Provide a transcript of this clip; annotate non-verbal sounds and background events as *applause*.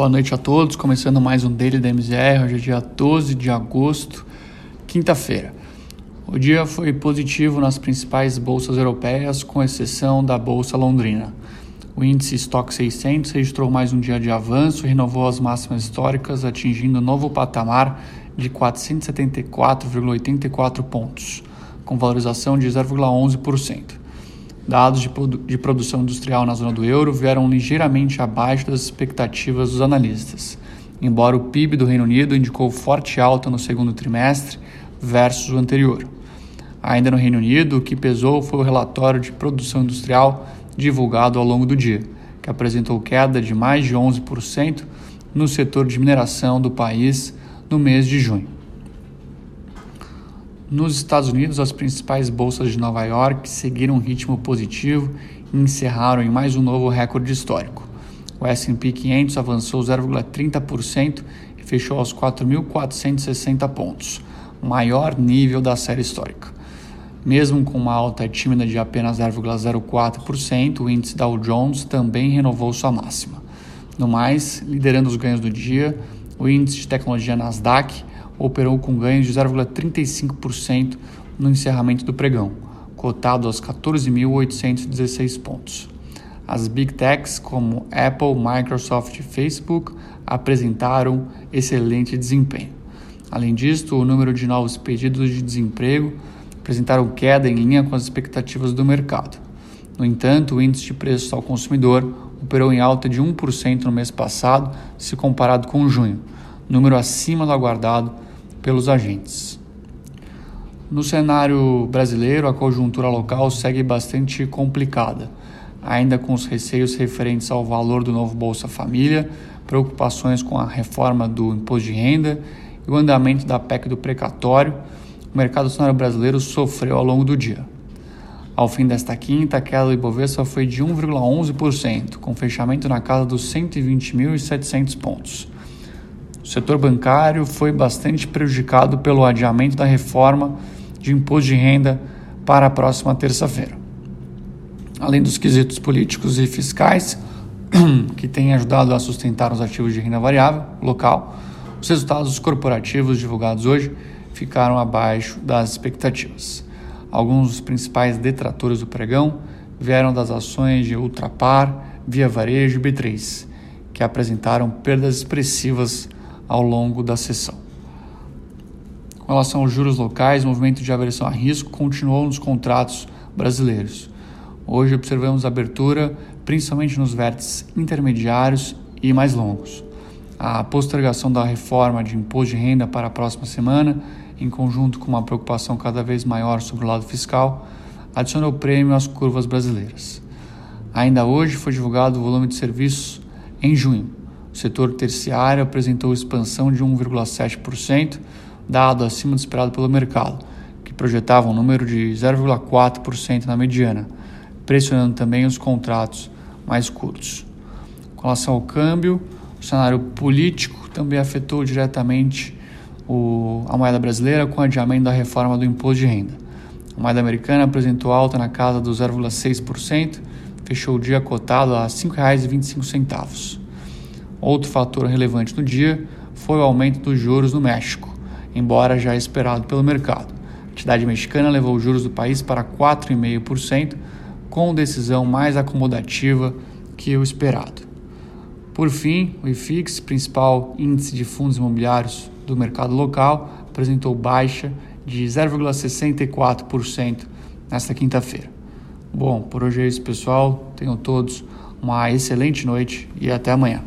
Boa noite a todos, começando mais um Daily da MZR, hoje é dia 12 de agosto, quinta-feira. O dia foi positivo nas principais bolsas europeias, com exceção da Bolsa Londrina. O índice Stock 600 registrou mais um dia de avanço e renovou as máximas históricas, atingindo novo patamar de 474,84 pontos, com valorização de 0,11%. Dados de, produ de produção industrial na zona do euro vieram ligeiramente abaixo das expectativas dos analistas, embora o PIB do Reino Unido indicou forte alta no segundo trimestre versus o anterior. Ainda no Reino Unido, o que pesou foi o relatório de produção industrial divulgado ao longo do dia, que apresentou queda de mais de 11% no setor de mineração do país no mês de junho. Nos Estados Unidos, as principais bolsas de Nova York seguiram um ritmo positivo e encerraram em mais um novo recorde histórico. O S&P 500 avançou 0,30% e fechou aos 4.460 pontos, maior nível da série histórica. Mesmo com uma alta tímida de apenas 0,04%, o índice Dow Jones também renovou sua máxima. No mais, liderando os ganhos do dia, o índice de tecnologia Nasdaq operou com ganhos de 0,35% no encerramento do pregão, cotado aos 14.816 pontos. As Big Techs como Apple, Microsoft e Facebook apresentaram excelente desempenho. Além disso, o número de novos pedidos de desemprego apresentaram queda em linha com as expectativas do mercado. No entanto, o índice de preços ao consumidor operou em alta de 1% no mês passado, se comparado com junho, número acima do aguardado pelos agentes. No cenário brasileiro, a conjuntura local segue bastante complicada, ainda com os receios referentes ao valor do novo Bolsa Família, preocupações com a reforma do imposto de renda e o andamento da PEC do precatório, o mercado acionário brasileiro sofreu ao longo do dia. Ao fim desta quinta, a queda do Ibovespa foi de 1,11%, com fechamento na casa dos 120.700 pontos. Setor bancário foi bastante prejudicado pelo adiamento da reforma de imposto de renda para a próxima terça-feira. Além dos quesitos políticos e fiscais, *clears throat* que têm ajudado a sustentar os ativos de renda variável local, os resultados corporativos divulgados hoje ficaram abaixo das expectativas. Alguns dos principais detratores do pregão vieram das ações de Ultrapar, Via Varejo e B3, que apresentaram perdas expressivas ao longo da sessão. Com relação aos juros locais, o movimento de aversão a risco continuou nos contratos brasileiros. Hoje observamos abertura principalmente nos vértices intermediários e mais longos. A postergação da reforma de imposto de renda para a próxima semana, em conjunto com uma preocupação cada vez maior sobre o lado fiscal, adicionou prêmio às curvas brasileiras. Ainda hoje foi divulgado o volume de serviços em junho, o setor terciário apresentou expansão de 1,7%, dado acima do esperado pelo mercado, que projetava um número de 0,4% na mediana, pressionando também os contratos mais curtos. Com relação ao câmbio, o cenário político também afetou diretamente o, a moeda brasileira com o adiamento da reforma do imposto de renda. A moeda americana apresentou alta na casa do 0,6%, fechou o dia cotado a R$ 5,25. Outro fator relevante no dia foi o aumento dos juros no México, embora já esperado pelo mercado. A entidade mexicana levou os juros do país para 4,5%, com decisão mais acomodativa que o esperado. Por fim, o IFIX, principal índice de fundos imobiliários do mercado local, apresentou baixa de 0,64% nesta quinta-feira. Bom, por hoje é isso, pessoal. Tenham todos uma excelente noite e até amanhã.